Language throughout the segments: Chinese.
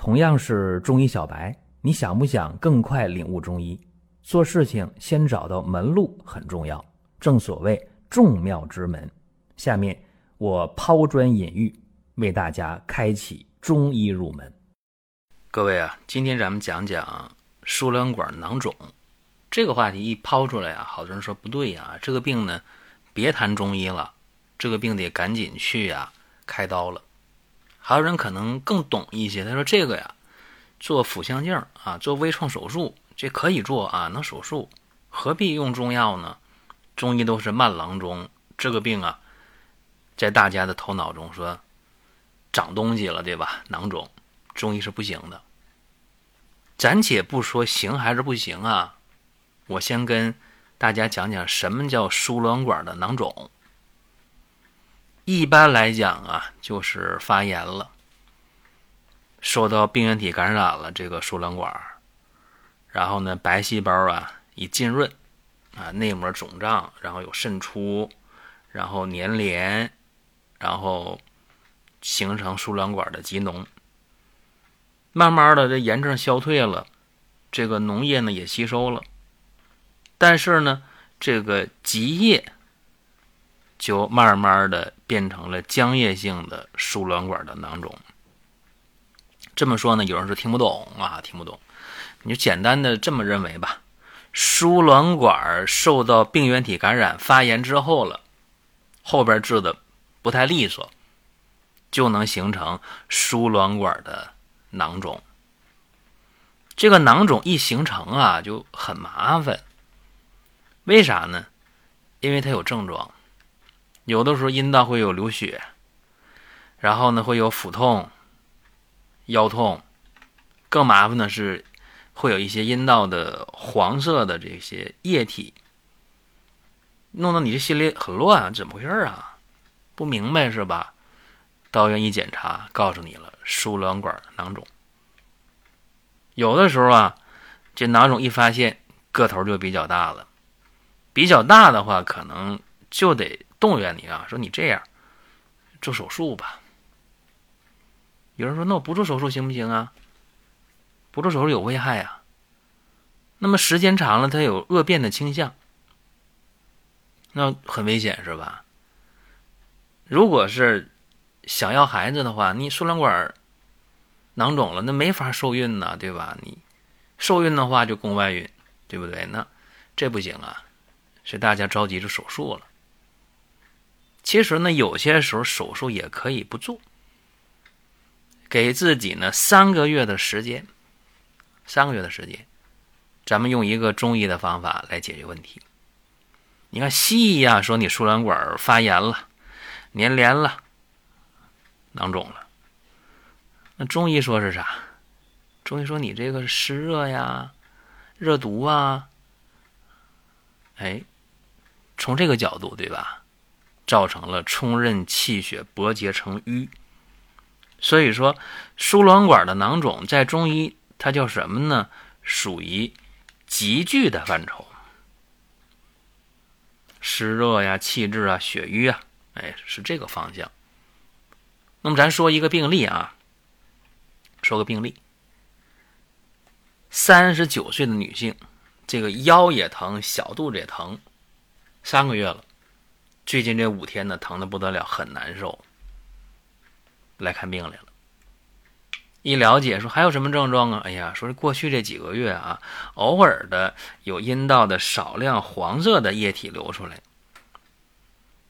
同样是中医小白，你想不想更快领悟中医？做事情先找到门路很重要，正所谓众妙之门。下面我抛砖引玉，为大家开启中医入门。各位啊，今天咱们讲讲输卵管囊肿这个话题一抛出来啊，好多人说不对呀，这个病呢，别谈中医了，这个病得赶紧去呀开刀了。还有人可能更懂一些，他说这个呀，做腹腔镜啊，做微创手术，这可以做啊，能手术，何必用中药呢？中医都是慢郎中，这个病啊，在大家的头脑中说长东西了，对吧？囊肿，中医是不行的。暂且不说行还是不行啊，我先跟大家讲讲什么叫输卵管的囊肿。一般来讲啊，就是发炎了，受到病原体感染了这个输卵管，然后呢，白细胞啊已浸润，啊内膜肿胀，然后有渗出，然后粘连，然后形成输卵管的积脓。慢慢的，这炎症消退了，这个脓液呢也吸收了，但是呢，这个积液。就慢慢的变成了浆液性的输卵管的囊肿。这么说呢，有人是听不懂啊，听不懂。你就简单的这么认为吧，输卵管受到病原体感染发炎之后了，后边治的不太利索，就能形成输卵管的囊肿。这个囊肿一形成啊，就很麻烦。为啥呢？因为它有症状。有的时候阴道会有流血，然后呢会有腹痛、腰痛，更麻烦的是会有一些阴道的黄色的这些液体，弄得你这心里很乱，怎么回事啊？不明白是吧？到医院一检查，告诉你了，输卵管囊肿。有的时候啊，这囊肿一发现，个头就比较大了，比较大的话，可能就得。动员你啊，说你这样做手术吧。有人说，那我不做手术行不行啊？不做手术有危害啊。那么时间长了，它有恶变的倾向，那很危险是吧？如果是想要孩子的话，你输卵管囊肿了，那没法受孕呢，对吧？你受孕的话就宫外孕，对不对？那这不行啊，是大家着急做手术了。其实呢，有些时候手术也可以不做，给自己呢三个月的时间，三个月的时间，咱们用一个中医的方法来解决问题。你看西医啊，说你输卵管发炎了、粘连了、囊肿了，那中医说是啥？中医说你这个湿热呀、热毒啊，哎，从这个角度对吧？造成了冲任气血搏结成瘀，所以说输卵管的囊肿在中医它叫什么呢？属于急剧的范畴，湿热呀、气滞啊、血瘀啊，哎，是这个方向。那么咱说一个病例啊，说个病例，三十九岁的女性，这个腰也疼，小肚子也疼，三个月了。最近这五天呢，疼的不得了，很难受。来看病来了，一了解说还有什么症状啊？哎呀，说是过去这几个月啊，偶尔的有阴道的少量黄色的液体流出来，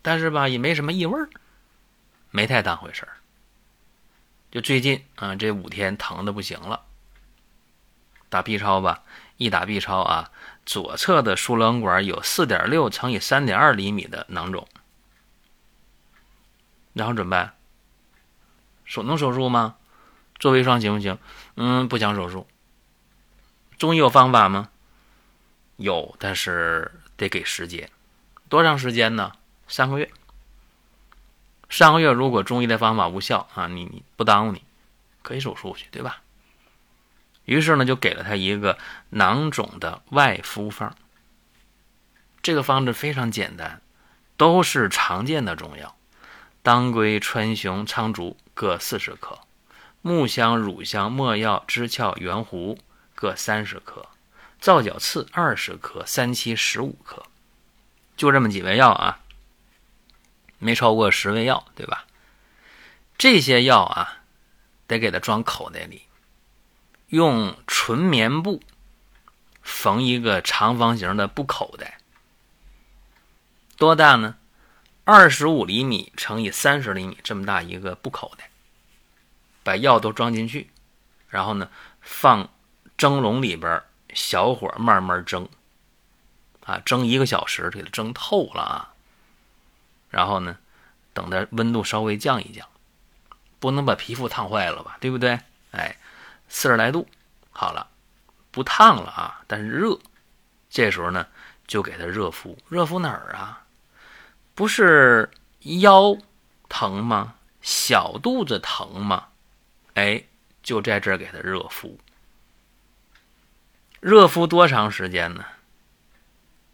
但是吧也没什么异味儿，没太当回事儿。就最近啊这五天疼的不行了，打 B 超吧，一打 B 超啊。左侧的输卵管有四点六乘以三点二厘米的囊肿，然后怎么办？手能手术吗？做微创行不行？嗯，不想手术。中医有方法吗？有，但是得给时间。多长时间呢？三个月。上个月如果中医的方法无效啊，你你不耽误你，可以手术去，对吧？于是呢，就给了他一个囊肿的外敷方。这个方子非常简单，都是常见的中药：当归、川芎、苍术各四十克，木香、乳香、没药、知壳、圆胡各三十克，皂角刺二十克，三七十五克，就这么几味药啊，没超过十味药，对吧？这些药啊，得给它装口袋里，用纯棉布缝一个长方形的布口袋，多大呢？二十五厘米乘以三十厘米这么大一个布口袋。把药都装进去，然后呢，放蒸笼里边，小火慢慢蒸，啊，蒸一个小时，给它蒸透了啊。然后呢，等它温度稍微降一降，不能把皮肤烫坏了吧，对不对？哎，四十来度，好了，不烫了啊，但是热。这时候呢，就给它热敷，热敷哪儿啊？不是腰疼吗？小肚子疼吗？哎，就在这儿给它热敷，热敷多长时间呢？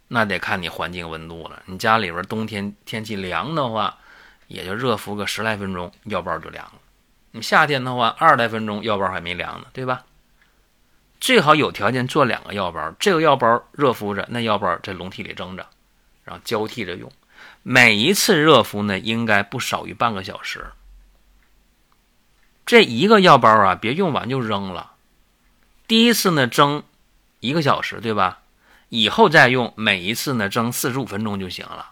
那得看你环境温度了。你家里边冬天天气凉的话，也就热敷个十来分钟，药包就凉了。你夏天的话，二十来分钟，药包还没凉呢，对吧？最好有条件做两个药包，这个药包热敷着，那药包在笼屉里蒸着，然后交替着用。每一次热敷呢，应该不少于半个小时。这一个药包啊，别用完就扔了。第一次呢蒸一个小时，对吧？以后再用，每一次呢蒸四十五分钟就行了。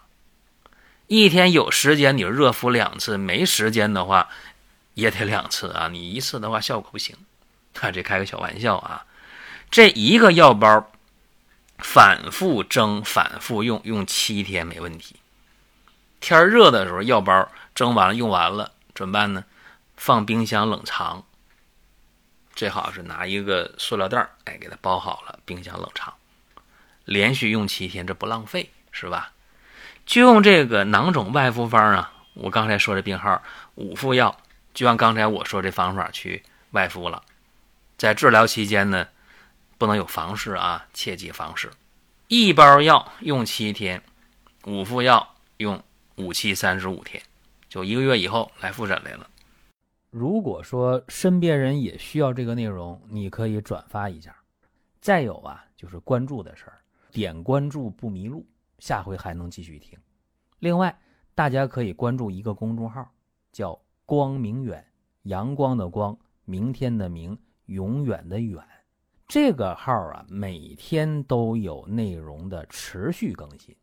一天有时间你就热敷两次，没时间的话也得两次啊。你一次的话效果不行。啊，这开个小玩笑啊。这一个药包反复蒸、反复用，用七天没问题。天热的时候，药包蒸完了用完了，怎么办呢？放冰箱冷藏，最好是拿一个塑料袋哎，给它包好了，冰箱冷藏，连续用七天，这不浪费是吧？就用这个囊肿外敷方啊，我刚才说的病号五副药，就按刚才我说这方法去外敷了。在治疗期间呢，不能有房事啊，切记房事。一包药用七天，五副药用五七三十五天，就一个月以后来复诊来了。如果说身边人也需要这个内容，你可以转发一下。再有啊，就是关注的事儿，点关注不迷路，下回还能继续听。另外，大家可以关注一个公众号，叫“光明远”，阳光的光，明天的明，永远的远。这个号啊，每天都有内容的持续更新，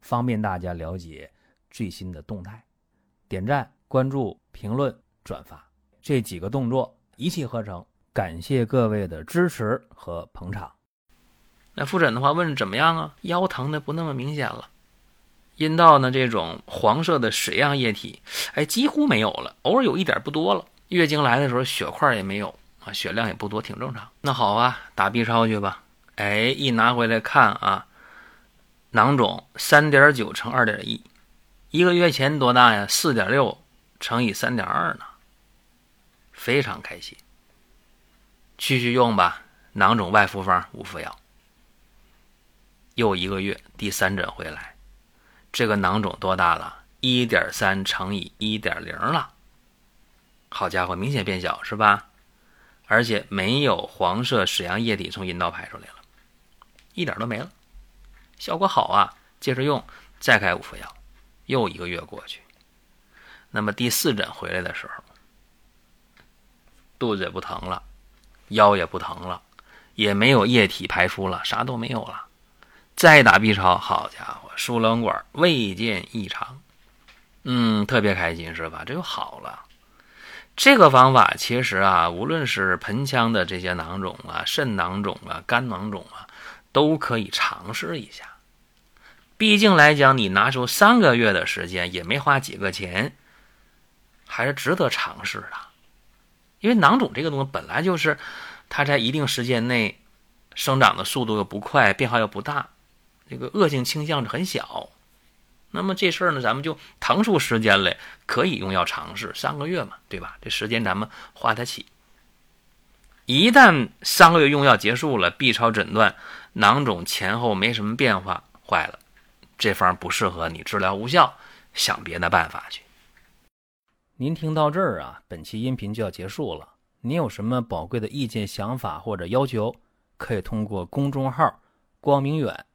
方便大家了解最新的动态。点赞、关注、评论、转发。这几个动作一气呵成，感谢各位的支持和捧场。那复诊的话，问怎么样啊？腰疼的不那么明显了，阴道呢这种黄色的水样液体，哎，几乎没有了，偶尔有一点不多了。月经来的时候血块也没有啊，血量也不多，挺正常。那好啊，打 B 超去吧。哎，一拿回来看啊，囊肿三点九乘二点一，一个月前多大呀？四点六乘以三点二呢。非常开心，继续用吧。囊肿外敷方五副药，又一个月，第三诊回来，这个囊肿多大了？一点三乘以一点零了。好家伙，明显变小是吧？而且没有黄色屎样液体从阴道排出来了，一点都没了，效果好啊！接着用，再开五副药，又一个月过去，那么第四诊回来的时候。肚子也不疼了，腰也不疼了，也没有液体排出了，啥都没有了。再打 B 超，好家伙，输卵管未见异常，嗯，特别开心是吧？这就好了。这个方法其实啊，无论是盆腔的这些囊肿啊、肾囊肿啊、肝囊肿啊，都可以尝试一下。毕竟来讲，你拿出三个月的时间，也没花几个钱，还是值得尝试的。因为囊肿这个东西本来就是，它在一定时间内生长的速度又不快，变化又不大，这个恶性倾向是很小。那么这事儿呢，咱们就腾出时间来，可以用药尝试三个月嘛，对吧？这时间咱们花得起。一旦三个月用药结束了，B 超诊断囊肿前后没什么变化，坏了，这方不适合你，治疗无效，想别的办法去。您听到这儿啊，本期音频就要结束了。您有什么宝贵的意见、想法或者要求，可以通过公众号“光明远”